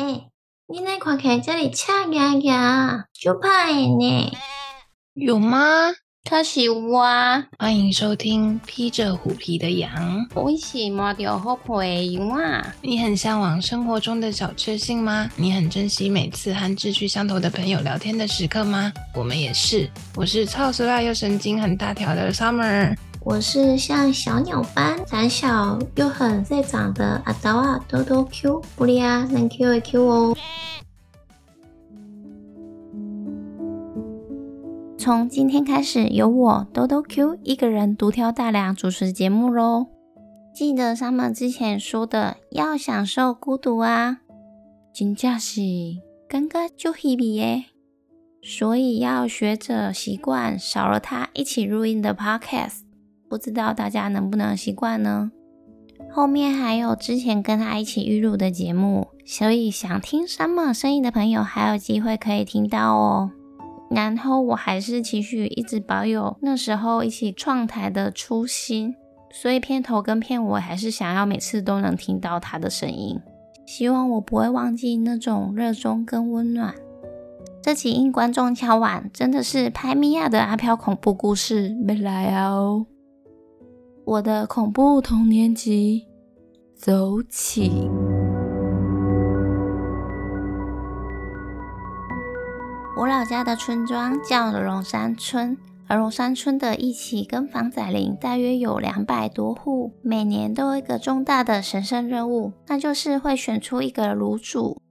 哎，你那看起来这里恰牙牙，就怕呢？有吗？他是我欢迎收听《披着虎皮的羊》。我是摸着虎皮羊啊！你很向往生活中的小确幸吗？你很珍惜每次和志趣相投的朋友聊天的时刻吗？我们也是。我是超时辣又神经很大条的 Summer。我是像小鸟般胆小又很在长的阿刀啊，多多 Q 不利啊，能 Q 一 Q 哦。从今天开始，由我兜兜 Q 一个人独挑大梁主持节目喽。记得三毛之前说的，要享受孤独啊，真正是尴尬就 Hebe 耶。所以要学着习惯少了他一起录音的 Podcast，不知道大家能不能习惯呢？后面还有之前跟他一起预录的节目，所以想听 Summer 声音的朋友还有机会可以听到哦。然后我还是期许一直保有那时候一起创台的初心，所以片头跟片尾还是想要每次都能听到他的声音。希望我不会忘记那种热衷跟温暖。这期应观众敲碗，真的是拍米娅的阿飘恐怖故事没来哦。我的恐怖童年集走起。我老家的村庄叫龙山村，而龙山村的一起跟房仔林大约有两百多户，每年都有一个重大的神圣任务，那就是会选出一个炉主。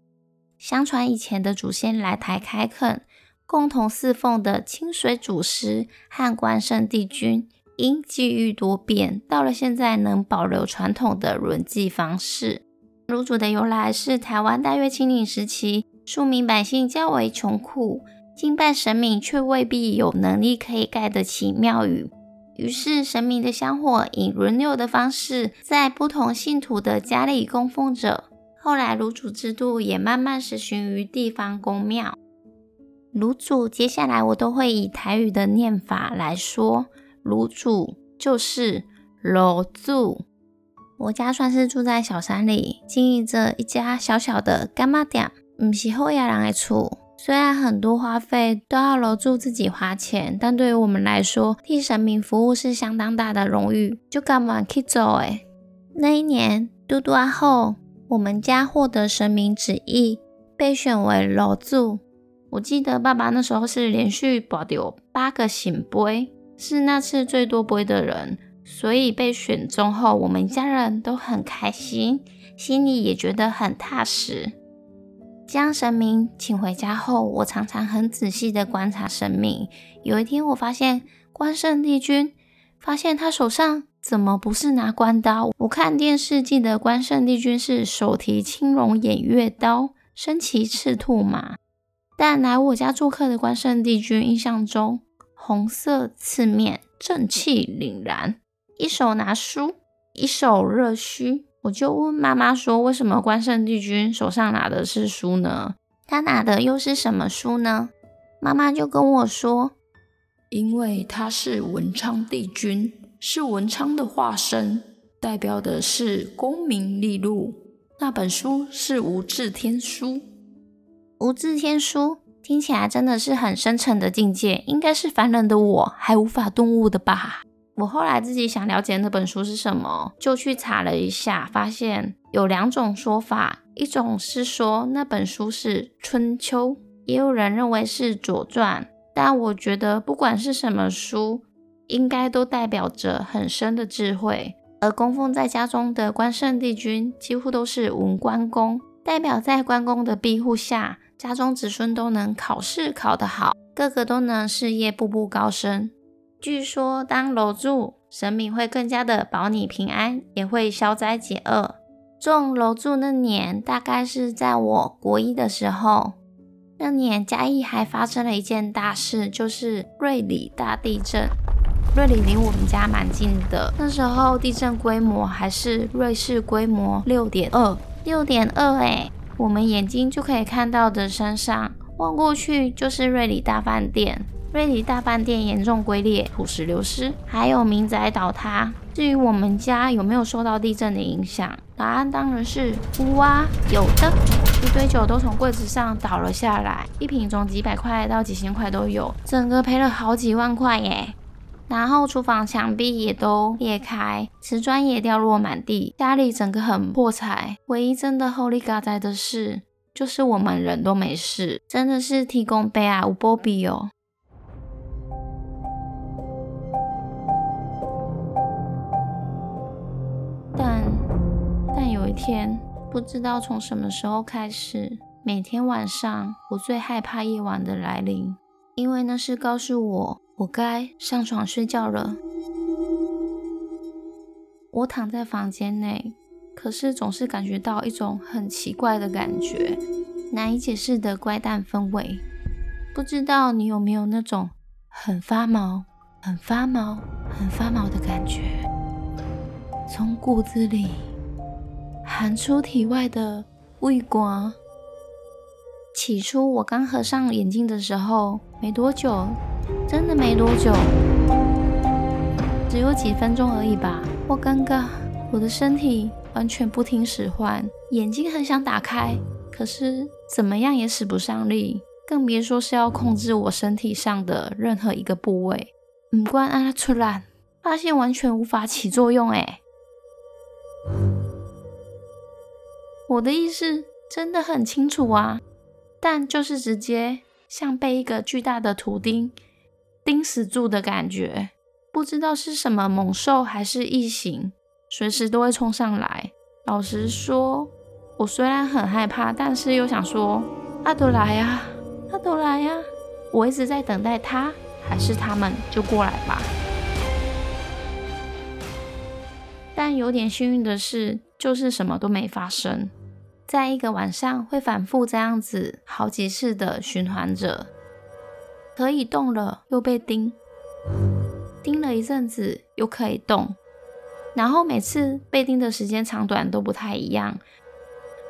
相传以前的祖先来台开垦，共同侍奉的清水祖师和关圣帝君，因际遇多变，到了现在能保留传统的轮祭方式。炉主的由来是台湾大约清领时期。庶民百姓较为穷苦，敬拜神明却未必有能力可以盖得起庙宇。于是，神明的香火以轮流的方式，在不同信徒的家里供奉着。后来，炉主制度也慢慢实行于地方公庙。炉主，接下来我都会以台语的念法来说。炉主就是炉主。我家算是住在小山里，经营着一家小小的干妈店。唔是后亚人的厝，虽然很多花费都要楼主自己花钱，但对于我们来说，替神明服务是相当大的荣誉，就干嘛去做诶。那一年，嘟嘟阿后，我们家获得神明旨意，被选为楼主。我记得爸爸那时候是连续保掉八个醒杯，是那次最多杯的人，所以被选中后，我们家人都很开心，心里也觉得很踏实。将神明请回家后，我常常很仔细的观察神明。有一天，我发现关圣帝君，发现他手上怎么不是拿关刀？我看电视记得关圣帝君是手提青龙偃月刀，身骑赤兔马。但来我家做客的关圣帝君，印象中红色刺面，正气凛然，一手拿书，一手热须。我就问妈妈说：“为什么关圣帝君手上拿的是书呢？他拿的又是什么书呢？”妈妈就跟我说：“因为他是文昌帝君，是文昌的化身，代表的是功名利禄。那本书是无字天书。无字天书听起来真的是很深沉的境界，应该是凡人的我还无法顿悟的吧。”我后来自己想了解那本书是什么，就去查了一下，发现有两种说法，一种是说那本书是《春秋》，也有人认为是《左传》，但我觉得不管是什么书，应该都代表着很深的智慧。而供奉在家中的关圣帝君，几乎都是文关公，代表在关公的庇护下，家中子孙都能考试考得好，个个都能事业步步高升。据说，当楼主神明会更加的保你平安，也会消灾解厄。中楼柱那年，大概是在我国一的时候。那年嘉义还发生了一件大事，就是瑞里大地震。瑞里离我们家蛮近的，那时候地震规模还是瑞士规模六点二，六点二哎，我们眼睛就可以看到的山上。望过去就是瑞里大饭店。瑞里大饭店严重龟裂，土石流失，还有民宅倒塌。至于我们家有没有受到地震的影响，答案当然是有啊，有的。一堆酒都从柜子上倒了下来，一瓶从几百块到几千块都有，整个赔了好几万块耶。然后厨房墙壁也都裂开，瓷砖也掉落满地，家里整个很破财。唯一真的 Holy God 在的是，就是我们人都没事，真的是提供悲哀无波比哦。但但有一天，不知道从什么时候开始，每天晚上我最害怕夜晚的来临，因为那是告诉我我该上床睡觉了。我躺在房间内，可是总是感觉到一种很奇怪的感觉，难以解释的怪诞氛围。不知道你有没有那种很发毛、很发毛、很发毛的感觉？从骨子里喊出体外的畏光。起初我刚合上眼睛的时候，没多久，真的没多久，只有几分钟而已吧。我尴尬，我的身体完全不听使唤，眼睛很想打开，可是怎么样也使不上力，更别说是要控制我身体上的任何一个部位。五官按出来，发现完全无法起作用，哎。我的意识真的很清楚啊，但就是直接像被一个巨大的图钉钉死住的感觉，不知道是什么猛兽还是异形，随时都会冲上来。老实说，我虽然很害怕，但是又想说：阿朵来呀，阿朵来呀！我一直在等待他，还是他们就过来吧。但有点幸运的是，就是什么都没发生。在一个晚上会反复这样子好几次的循环着，可以动了又被叮，叮了一阵子又可以动，然后每次被叮的时间长短都不太一样，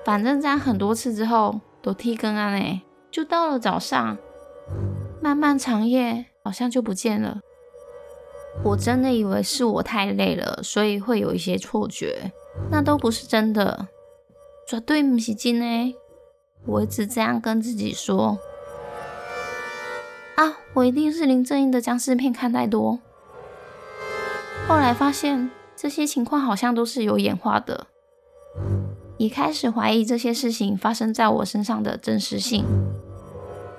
反正这样很多次之后都剃根啊嘞，就到了早上，漫漫长夜好像就不见了。我真的以为是我太累了，所以会有一些错觉，那都不是真的。绝对不是真的，我一直这样跟自己说。我一定是林正英的僵尸片看太多。后来发现这些情况好像都是有演化的，也开始怀疑这些事情发生在我身上的真实性。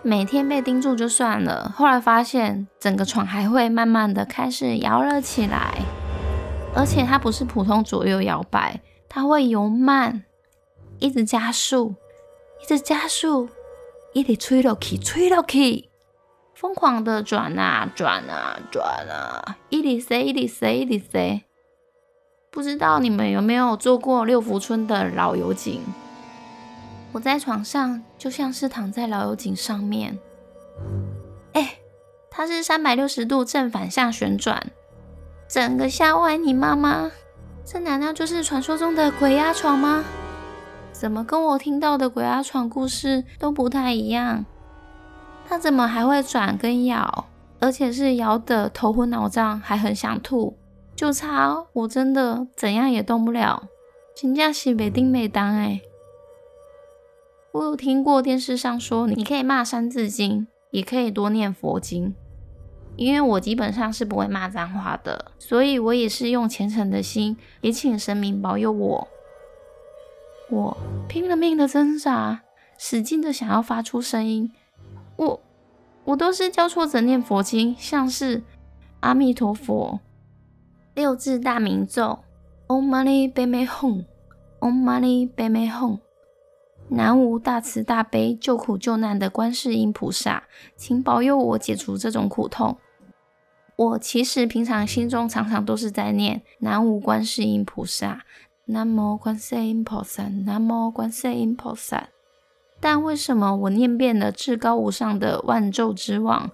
每天被盯住就算了，后来发现整个床还会慢慢的开始摇了起来，而且它不是普通左右摇摆，它会由慢。一直加速，一直加速，一直吹落去，吹落去，疯狂的转啊转啊转啊，一直塞，一直塞，一直塞。不知道你们有没有坐过六福村的老油井？我在床上就像是躺在老油井上面。哎，它是三百六十度正反向旋转，整个吓坏你妈妈！这难道就是传说中的鬼压床吗？怎么跟我听到的鬼压床故事都不太一样？他怎么还会转跟咬，而且是摇的头昏脑胀，还很想吐？就差我真的怎样也动不了，真正是没丁没当哎！我有听过电视上说，你可以骂三字经，也可以多念佛经。因为我基本上是不会骂脏话的，所以我也是用虔诚的心，也请神明保佑我。我拼了命的挣扎，使劲的想要发出声音。我我都是教错着念佛经，像是阿弥陀佛六字大明咒，Om Mani Padme Hum，Om Mani Padme Hum。南无大慈大悲救苦救难的观世音菩萨，请保佑我解除这种苦痛。我其实平常心中常常都是在念南无观世音菩萨。南无观世音菩萨，南无观世音菩萨。但为什么我念遍了至高无上的万咒之王，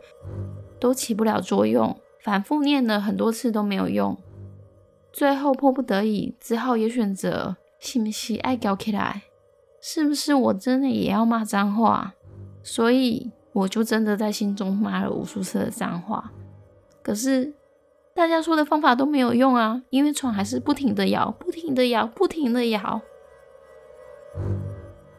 都起不了作用？反复念了很多次都没有用。最后迫不得已，只好也选择信不信爱搞起来。是不是我真的也要骂脏话？所以我就真的在心中骂了无数次的脏话。可是大家说的方法都没有用啊，因为床还是不停的摇，不停的摇，不停的摇。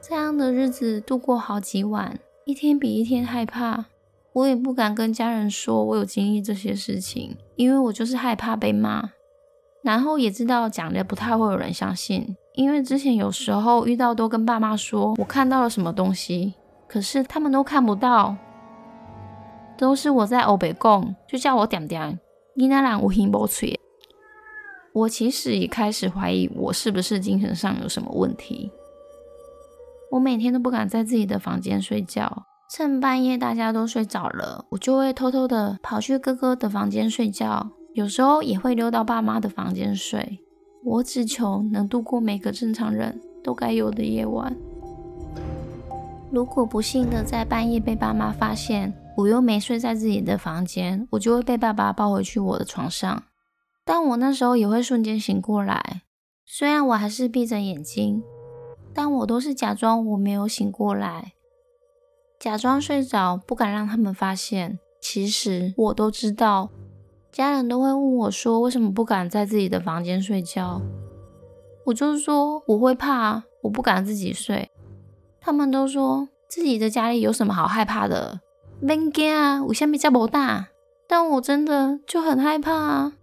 这样的日子度过好几晚，一天比一天害怕。我也不敢跟家人说我有经历这些事情，因为我就是害怕被骂。然后也知道讲的不太会有人相信，因为之前有时候遇到都跟爸妈说我看到了什么东西，可是他们都看不到，都是我在欧北贡，就叫我点点，你那人无心无嘴。我其实也开始怀疑我是不是精神上有什么问题。我每天都不敢在自己的房间睡觉，趁半夜大家都睡着了，我就会偷偷的跑去哥哥的房间睡觉。有时候也会溜到爸妈的房间睡。我只求能度过每个正常人都该有的夜晚。如果不幸的在半夜被爸妈发现，我又没睡在自己的房间，我就会被爸爸抱回去我的床上。但我那时候也会瞬间醒过来，虽然我还是闭着眼睛，但我都是假装我没有醒过来，假装睡着，不敢让他们发现。其实我都知道。家人都会问我说：“为什么不敢在自己的房间睡觉？”我就是说我会怕，我不敢自己睡。他们都说自己的家里有什么好害怕的？没惊啊，我下面家不大。但我真的就很害怕啊！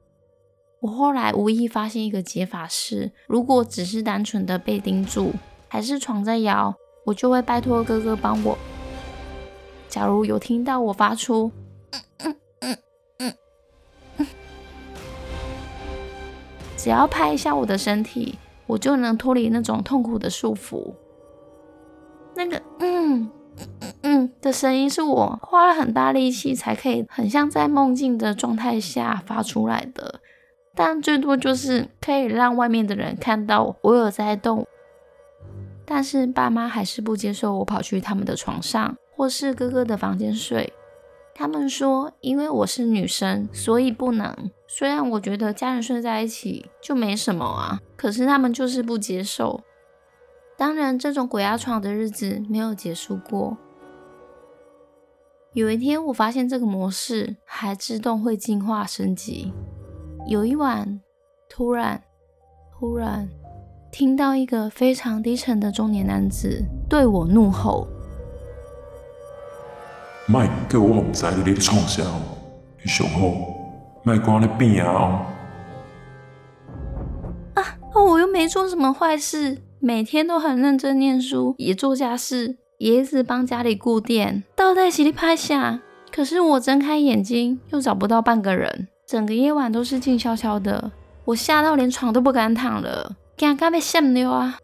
我后来无意发现一个解法是：如果只是单纯的被盯住，还是床在摇，我就会拜托哥哥帮我。假如有听到我发出。只要拍一下我的身体，我就能脱离那种痛苦的束缚。那个嗯嗯嗯的声音是我花了很大力气才可以，很像在梦境的状态下发出来的。但最多就是可以让外面的人看到我有在动。但是爸妈还是不接受我跑去他们的床上，或是哥哥的房间睡。他们说，因为我是女生，所以不能。虽然我觉得家人睡在一起就没什么啊，可是他们就是不接受。当然，这种鬼压床的日子没有结束过。有一天，我发现这个模式还自动会进化升级。有一晚，突然，突然听到一个非常低沉的中年男子对我怒吼。卖叫我唔知你咧创啥，你上好卖光咧变啊！啊，我又没做什么坏事，每天都很认真念书，也做家事，也一直帮家里顾店，倒在洗里拍下。可是我睁开眼睛，又找不到半个人，整个夜晚都是静悄悄的，我吓到连床都不敢躺了，惊到被吓尿啊！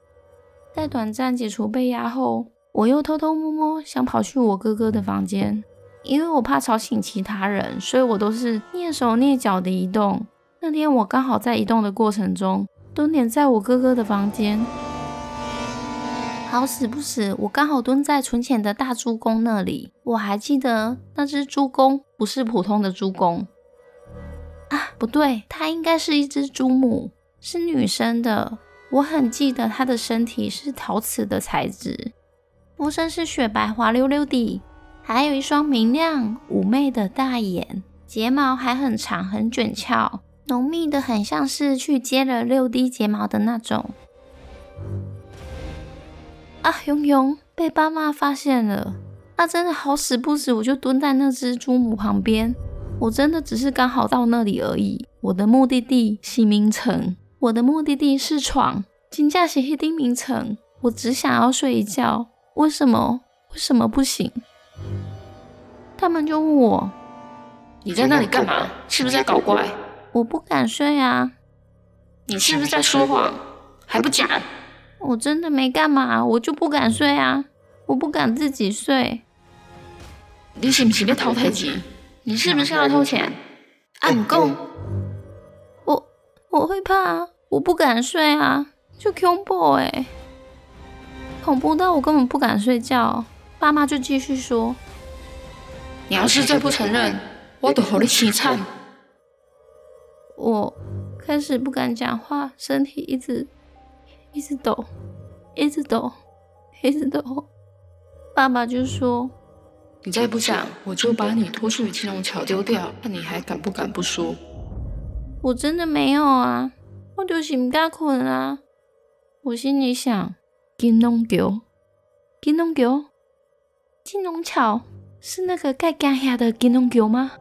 在短暂解除被压后。我又偷偷摸摸想跑去我哥哥的房间，因为我怕吵醒其他人，所以我都是蹑手蹑脚的移动。那天我刚好在移动的过程中蹲点在我哥哥的房间，好死不死，我刚好蹲在存钱的大猪公那里。我还记得那只猪公不是普通的猪公啊，不对，它应该是一只猪母，是女生的。我很记得她的身体是陶瓷的材质。肤色是雪白滑溜溜的，还有一双明亮妩媚的大眼，睫毛还很长很卷翘，浓密的很像是去接了六滴睫毛的那种。啊，勇勇被爸妈发现了，那真的好死不死，我就蹲在那只猪母旁边，我真的只是刚好到那里而已。我的目的地是名城，我的目的地是床，金价是黑丁名城，我只想要睡一觉。为什么？为什么不行？他们就问我：“你在那里干嘛？是不是在搞怪？”我不敢睡啊！你是不是在说谎？还不讲？我真的没干嘛，我就不敢睡啊！我不敢自己睡。你是不是要偷台机？你是不是要偷钱？按公！我我会怕，我不敢睡啊！就恐怖哎！恐怖到我根本不敢睡觉，爸妈就继续说：“你要是再不承认，我都和你凄惨。”我开始不敢讲话，身体一直一直抖，一直抖，一直抖。爸爸就说：“你再不讲，我就把你拖去金龙桥丢掉，看你还敢不敢不说。我真的没有啊，我就是唔敢困啊。我心里想，金龙桥，金龙桥，金龙桥是那个盖干下的金龙桥吗？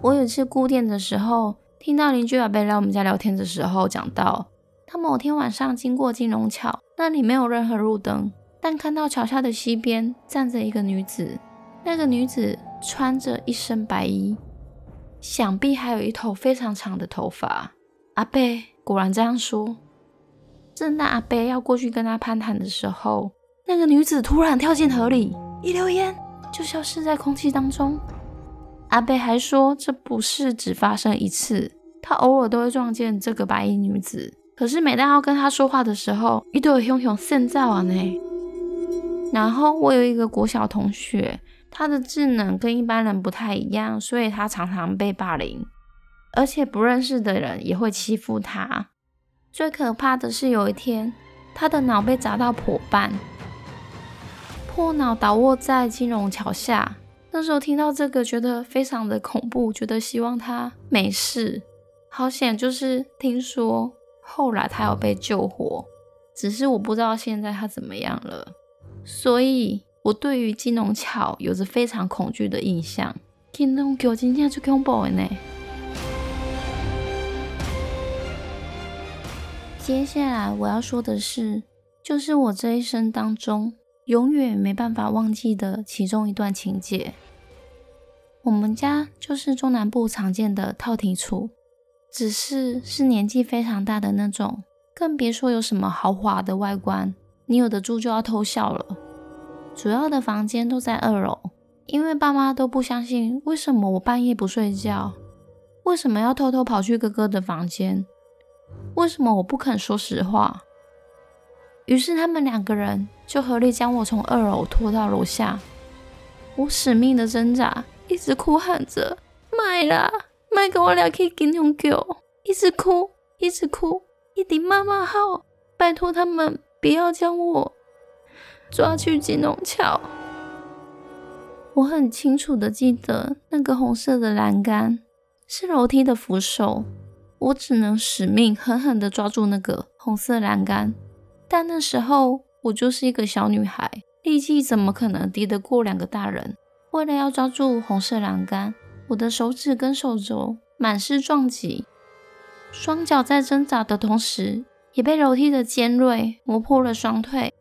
我有次顾店的时候，听到邻居阿伯来我们家聊天的时候，讲到他某天晚上经过金龙桥，那里没有任何路灯，但看到桥下的溪边站着一个女子，那个女子穿着一身白衣。想必还有一头非常长的头发。阿贝果然这样说。正当阿贝要过去跟他攀谈的时候，那个女子突然跳进河里，一溜烟就消失在空气当中。阿贝还说，这不是只发生一次，他偶尔都会撞见这个白衣女子。可是每当要跟他说话的时候，一堆熊熊现在啊呢。然后我有一个国小同学。他的智能跟一般人不太一样，所以他常常被霸凌，而且不认识的人也会欺负他。最可怕的是有一天，他的脑被砸到破半，破脑倒卧在金融桥下。那时候听到这个，觉得非常的恐怖，觉得希望他没事。好险，就是听说后来他有被救活，只是我不知道现在他怎么样了。所以。我对于金龙桥有着非常恐惧的印象。金龙桥今天就恐怖的呢。接下来我要说的是，就是我这一生当中永远没办法忘记的其中一段情节。我们家就是中南部常见的套体厝，只是是年纪非常大的那种，更别说有什么豪华的外观，你有的住就要偷笑了。主要的房间都在二楼，因为爸妈都不相信为什么我半夜不睡觉，为什么要偷偷跑去哥哥的房间，为什么我不肯说实话。于是他们两个人就合力将我从二楼拖到楼下。我死命的挣扎，一直哭喊着：“卖啦，卖给我俩去金融局！”一直哭，一直哭，一定妈妈好，拜托他们不要将我。抓去金龙桥，我很清楚的记得那个红色的栏杆是楼梯的扶手，我只能使命狠狠的抓住那个红色栏杆。但那时候我就是一个小女孩，力气怎么可能敌得过两个大人？为了要抓住红色栏杆，我的手指跟手肘满是撞击，双脚在挣扎的同时，也被楼梯的尖锐磨破了双腿。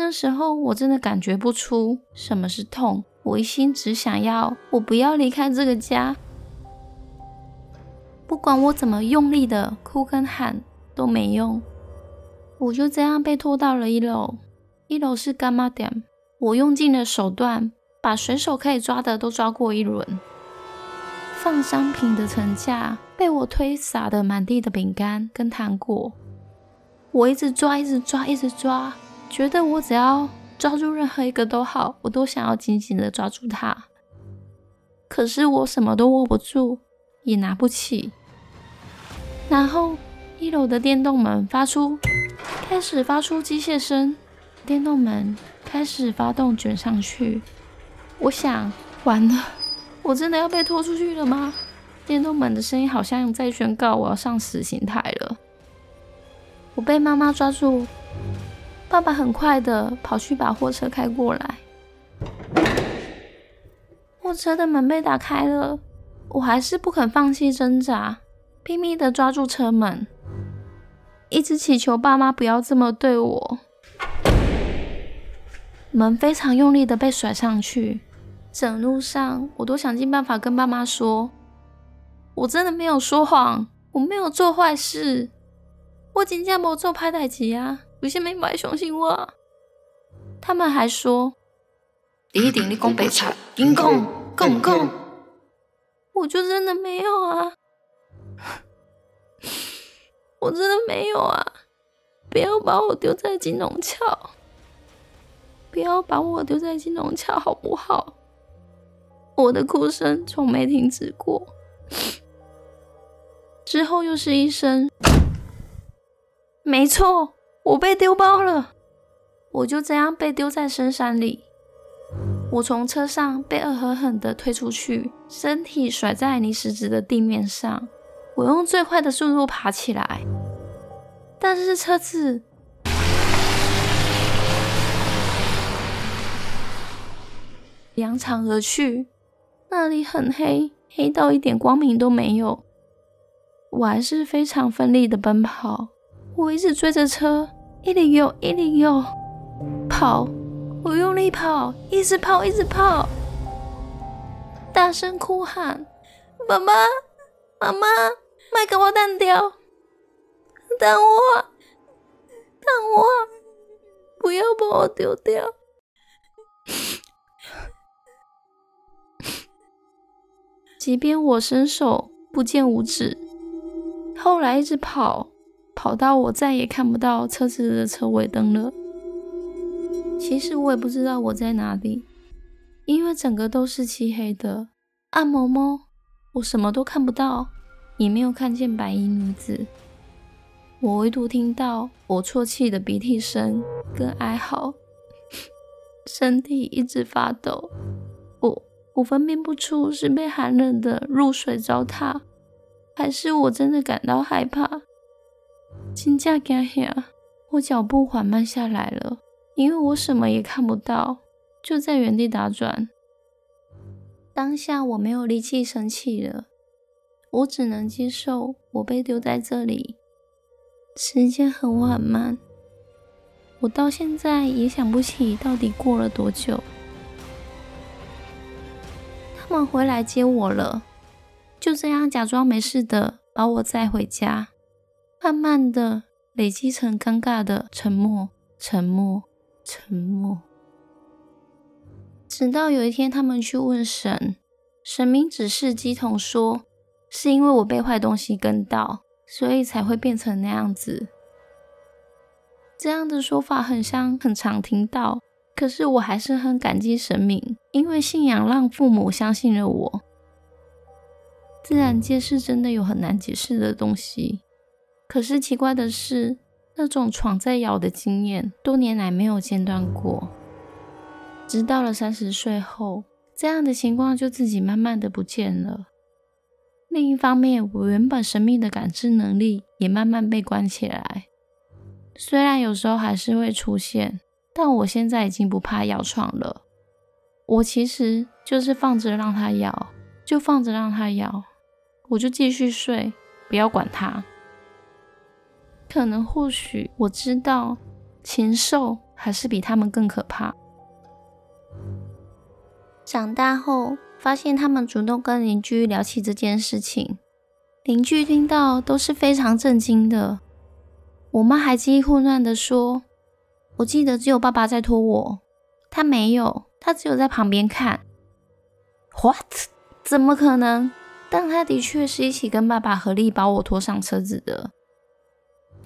那时候我真的感觉不出什么是痛，我一心只想要我不要离开这个家。不管我怎么用力的哭跟喊都没用，我就这样被拖到了一楼。一楼是干妈店，我用尽了手段，把随手可以抓的都抓过一轮。放商品的层架被我推洒的满地的饼干跟糖果，我一直抓，一直抓，一直抓。觉得我只要抓住任何一个都好，我都想要紧紧的抓住它。可是我什么都握不住，也拿不起。然后一楼的电动门发出，开始发出机械声，电动门开始发动卷上去。我想，完了，我真的要被拖出去了吗？电动门的声音好像在宣告我要上死刑台了。我被妈妈抓住。爸爸很快的跑去把货车开过来，货车的门被打开了，我还是不肯放弃挣扎，拼命的抓住车门，一直祈求爸妈不要这么对我。门非常用力的被甩上去，整路上我都想尽办法跟爸妈说，我真的没有说谎，我没有做坏事，我真正无做歹代志啊。为什么不爱相信我？他们还说：“你一定你讲白菜，你讲，讲唔讲？”我就真的没有啊！我真的没有啊！不要把我丢在金龙桥，不要把我丢在金龙桥，好不好？我的哭声从没停止过，之后又是一声，没错。我被丢包了，我就这样被丢在深山里。我从车上被恶狠狠地推出去，身体甩在泥石子的地面上。我用最快的速度爬起来，但是车子扬长而去，那里很黑，黑到一点光明都没有。我还是非常奋力的奔跑，我一直追着车，一里有，一里有，跑，我用力跑，一直跑，一直跑，大声哭喊：“妈妈，妈妈，卖给我单掉，等我，等我，不要把我丢掉。”即便我伸手不见五指。后来一直跑，跑到我再也看不到车子的车尾灯了。其实我也不知道我在哪里，因为整个都是漆黑的。按摩摸，我什么都看不到，也没有看见白衣女子。我唯独听到我啜泣的鼻涕声跟哀嚎，身体一直发抖。我我分辨不出是被寒冷的入水糟蹋。还是我真的感到害怕，金价惊吓，我脚步缓慢下来了，因为我什么也看不到，就在原地打转。当下我没有力气生气了，我只能接受我被丢在这里。时间很缓慢，我到现在也想不起到底过了多久。他们回来接我了。就这样假装没事的把我载回家，慢慢的累积成尴尬的沉默，沉默，沉默。直到有一天，他们去问神，神明指示鸡童说，是因为我被坏东西跟到，所以才会变成那样子。这样的说法很像很常听到，可是我还是很感激神明，因为信仰让父母相信了我。自然界是真的有很难解释的东西，可是奇怪的是，那种闯在咬的经验多年来没有间断过。直到了三十岁后，这样的情况就自己慢慢的不见了。另一方面，我原本神秘的感知能力也慢慢被关起来，虽然有时候还是会出现，但我现在已经不怕咬床了。我其实就是放着让它咬，就放着让它咬。我就继续睡，不要管它。可能或许我知道，禽兽还是比他们更可怕。长大后，发现他们主动跟邻居聊起这件事情，邻居听到都是非常震惊的。我妈还记忆混乱的说：“我记得只有爸爸在拖我，他没有，他只有在旁边看。” What？怎么可能？但他的确是一起跟爸爸合力把我拖上车子的。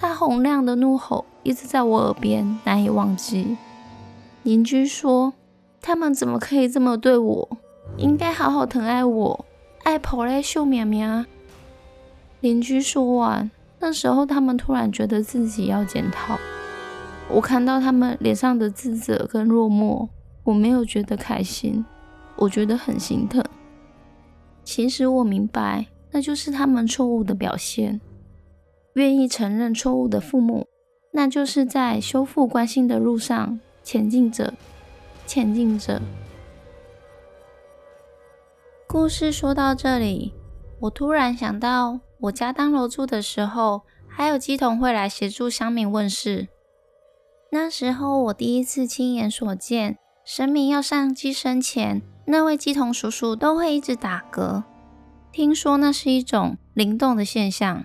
他洪亮的怒吼一直在我耳边，难以忘记。邻居说：“他们怎么可以这么对我？应该好好疼爱我，爱跑来秀苗苗。”邻居说完，那时候他们突然觉得自己要检讨。我看到他们脸上的自责跟落寞，我没有觉得开心，我觉得很心疼。其实我明白，那就是他们错误的表现。愿意承认错误的父母，那就是在修复关系的路上前进着，前进着。故事说到这里，我突然想到，我家当楼住的时候，还有鸡童会来协助乡民问事。那时候我第一次亲眼所见，神明要上鸡生前。那位鸡童叔叔都会一直打嗝，听说那是一种灵动的现象，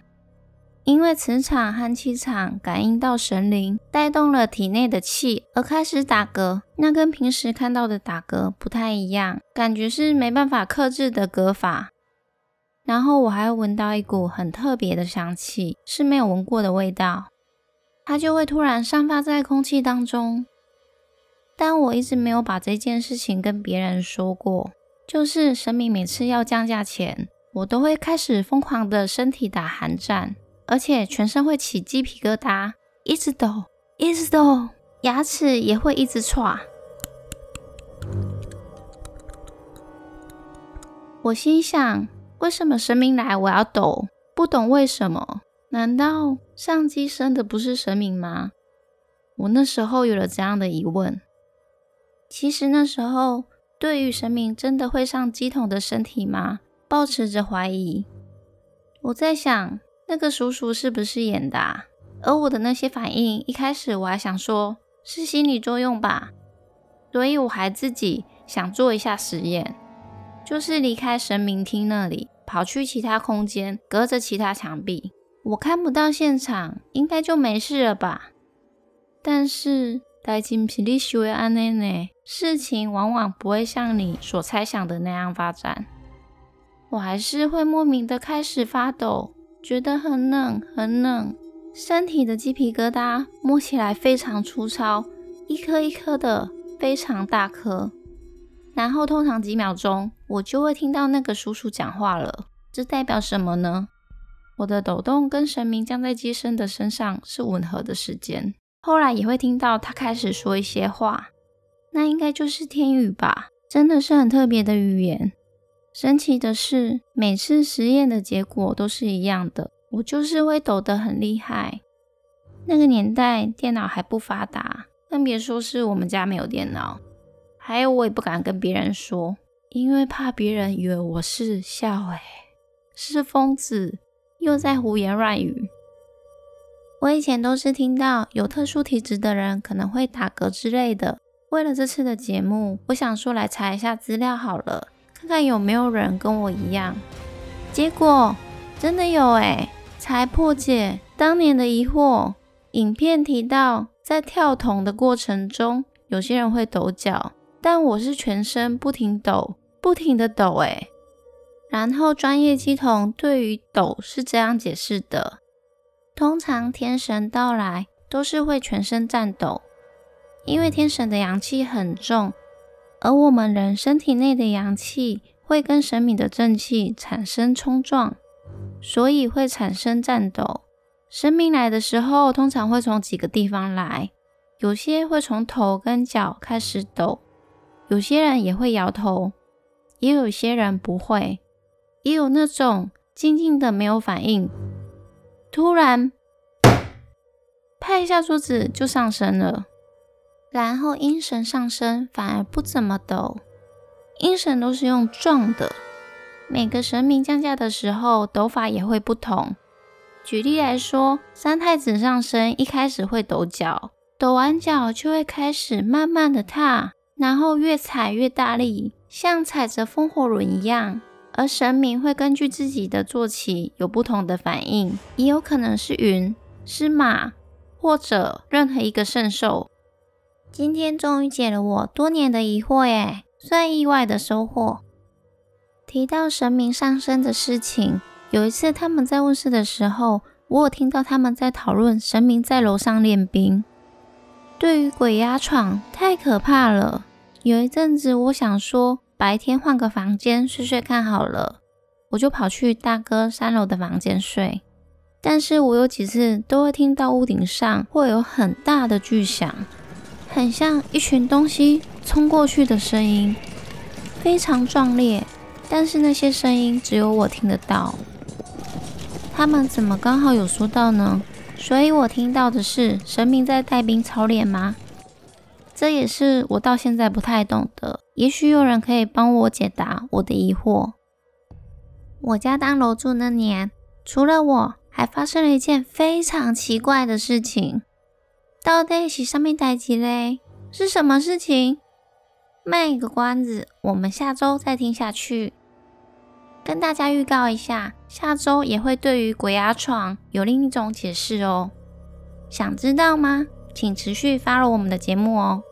因为磁场和气场感应到神灵，带动了体内的气而开始打嗝。那跟平时看到的打嗝不太一样，感觉是没办法克制的嗝法。然后我还会闻到一股很特别的香气，是没有闻过的味道，它就会突然散发在空气当中。但我一直没有把这件事情跟别人说过。就是神明每次要降价前，我都会开始疯狂的身体打寒战，而且全身会起鸡皮疙瘩，一直抖，一直抖，牙齿也会一直唰。我心想，为什么神明来我要抖？不懂为什么？难道上机生的不是神明吗？我那时候有了这样的疑问。其实那时候对于神明真的会上机桶的身体吗？抱持着怀疑。我在想，那个叔叔是不是演的？而我的那些反应，一开始我还想说是心理作用吧，所以我还自己想做一下实验，就是离开神明厅那里。跑去其他空间，隔着其他墙壁，我看不到现场，应该就没事了吧？但是，代金皮利修为安内内，事情往往不会像你所猜想的那样发展。我还是会莫名的开始发抖，觉得很冷很冷，身体的鸡皮疙瘩摸起来非常粗糙，一颗一颗的，非常大颗。然后通常几秒钟，我就会听到那个叔叔讲话了。这代表什么呢？我的抖动跟神明降在机身的身上是吻合的时间。后来也会听到他开始说一些话，那应该就是天语吧？真的是很特别的语言。神奇的是，每次实验的结果都是一样的。我就是会抖得很厉害。那个年代电脑还不发达，更别说是我们家没有电脑。还有，我也不敢跟别人说，因为怕别人以为我是笑诶，是疯子，又在胡言乱语。我以前都是听到有特殊体质的人可能会打嗝之类的。为了这次的节目，我想说来查一下资料好了，看有没有人跟我一样。结果真的有诶，才破解当年的疑惑。影片提到，在跳桶的过程中，有些人会抖脚。但我是全身不停抖，不停的抖，诶。然后专业系统对于抖是这样解释的：通常天神到来都是会全身颤抖，因为天神的阳气很重，而我们人身体内的阳气会跟神明的正气产生冲撞，所以会产生颤抖。神明来的时候，通常会从几个地方来，有些会从头跟脚开始抖。有些人也会摇头，也有些人不会，也有那种静静的没有反应，突然拍一下桌子就上升了。然后阴神上升反而不怎么抖，阴神都是用撞的。每个神明降价的时候抖法也会不同。举例来说，三太子上升一开始会抖脚，抖完脚就会开始慢慢的踏。然后越踩越大力，像踩着风火轮一样。而神明会根据自己的坐骑有不同的反应，也有可能是云、是马，或者任何一个圣兽。今天终于解了我多年的疑惑耶，算意外的收获。提到神明上升的事情，有一次他们在问事的时候，我有听到他们在讨论神明在楼上练兵。对于鬼压床太可怕了。有一阵子，我想说白天换个房间睡睡看好了，我就跑去大哥三楼的房间睡。但是我有几次都会听到屋顶上会有很大的巨响，很像一群东西冲过去的声音，非常壮烈。但是那些声音只有我听得到。他们怎么刚好有说到呢？所以我听到的是神明在带兵操练吗？这也是我到现在不太懂的，也许有人可以帮我解答我的疑惑。我家当楼主那年，除了我，还发生了一件非常奇怪的事情。到底是上面代机嘞？是什么事情？卖一个关子，我们下周再听下去。跟大家预告一下，下周也会对于鬼压床有另一种解释哦。想知道吗？请持续加入我们的节目哦。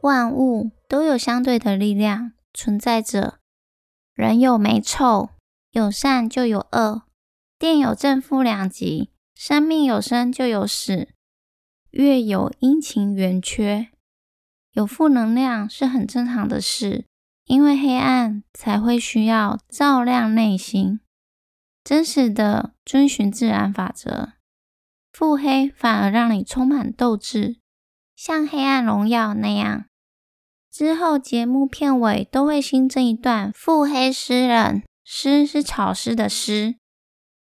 万物都有相对的力量存在着，人有美丑，有善就有恶，电有正负两极，生命有生就有死，月有阴晴圆缺，有负能量是很正常的事，因为黑暗才会需要照亮内心，真实的遵循自然法则。腹黑反而让你充满斗志，像《黑暗荣耀》那样。之后节目片尾都会新增一段腹黑诗人，诗是草诗的诗。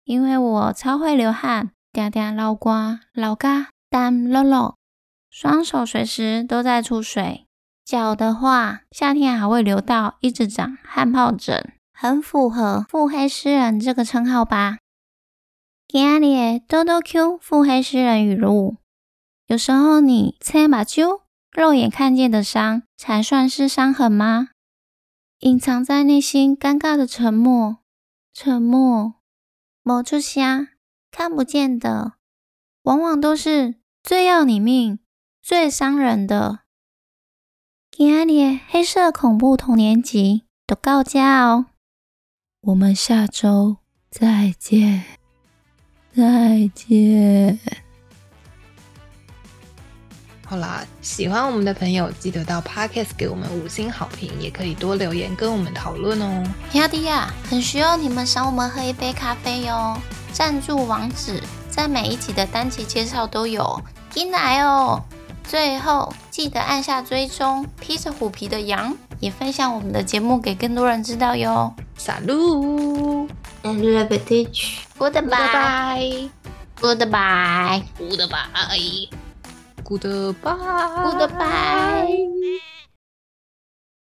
因为我超会流汗，嗲嗲老瓜老嘎单落落，双手随时都在出水。脚的话，夏天还会流到一直长汗疱疹，很符合腹黑诗人这个称号吧。今日的多多 Q 腹黑诗人语录：有时候你切把揪，肉眼看见的伤才算是伤痕吗？隐藏在内心尴尬的沉默，沉默，某处香看不见的，往往都是最要你命、最伤人的。今日的黑色恐怖童年集都告假哦，我们下周再见，再见。好啦，喜欢我们的朋友记得到 Podcast 给我们五星好评，也可以多留言跟我们讨论哦。亚迪亚很需要你们赏我们喝一杯咖啡哟，赞助网址在每一集的单集介绍都有，进来哦。最后记得按下追踪，披着虎皮的羊也分享我们的节目给更多人知道哟。撒路，and repetition，goodbye，goodbye，goodbye，goodbye，goodbye。